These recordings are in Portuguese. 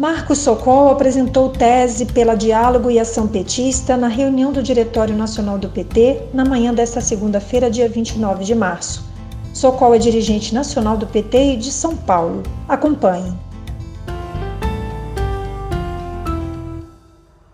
Marcos Socol apresentou tese pela Diálogo e Ação Petista na reunião do Diretório Nacional do PT na manhã desta segunda-feira, dia 29 de março. Socol é dirigente nacional do PT e de São Paulo. Acompanhe.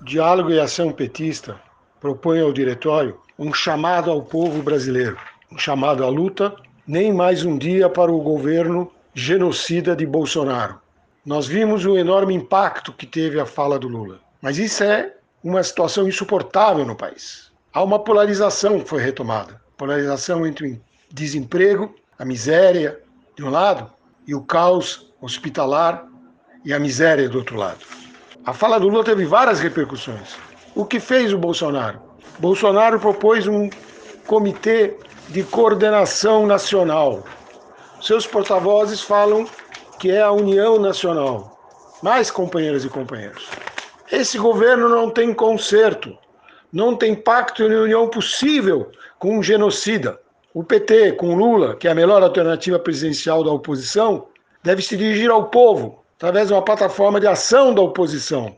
Diálogo e Ação Petista propõe ao Diretório um chamado ao povo brasileiro, um chamado à luta, nem mais um dia para o governo genocida de Bolsonaro nós vimos o enorme impacto que teve a fala do Lula. Mas isso é uma situação insuportável no país. Há uma polarização que foi retomada polarização entre o desemprego, a miséria de um lado e o caos hospitalar e a miséria do outro lado. A fala do Lula teve várias repercussões. O que fez o Bolsonaro? Bolsonaro propôs um comitê de coordenação nacional. Seus porta-vozes falam que é a União Nacional. Mais companheiras e companheiros. Esse governo não tem conserto, não tem pacto e união possível com um genocida. O PT, com Lula, que é a melhor alternativa presidencial da oposição, deve se dirigir ao povo através de uma plataforma de ação da oposição,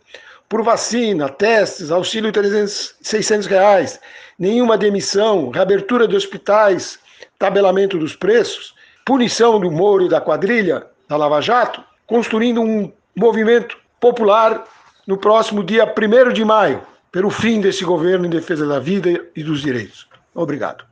por vacina, testes, auxílio de 300, 600 reais, nenhuma demissão, reabertura de hospitais, tabelamento dos preços, punição do Moro e da quadrilha, da Lava Jato, construindo um movimento popular no próximo dia 1 de maio, pelo fim desse governo em defesa da vida e dos direitos. Obrigado.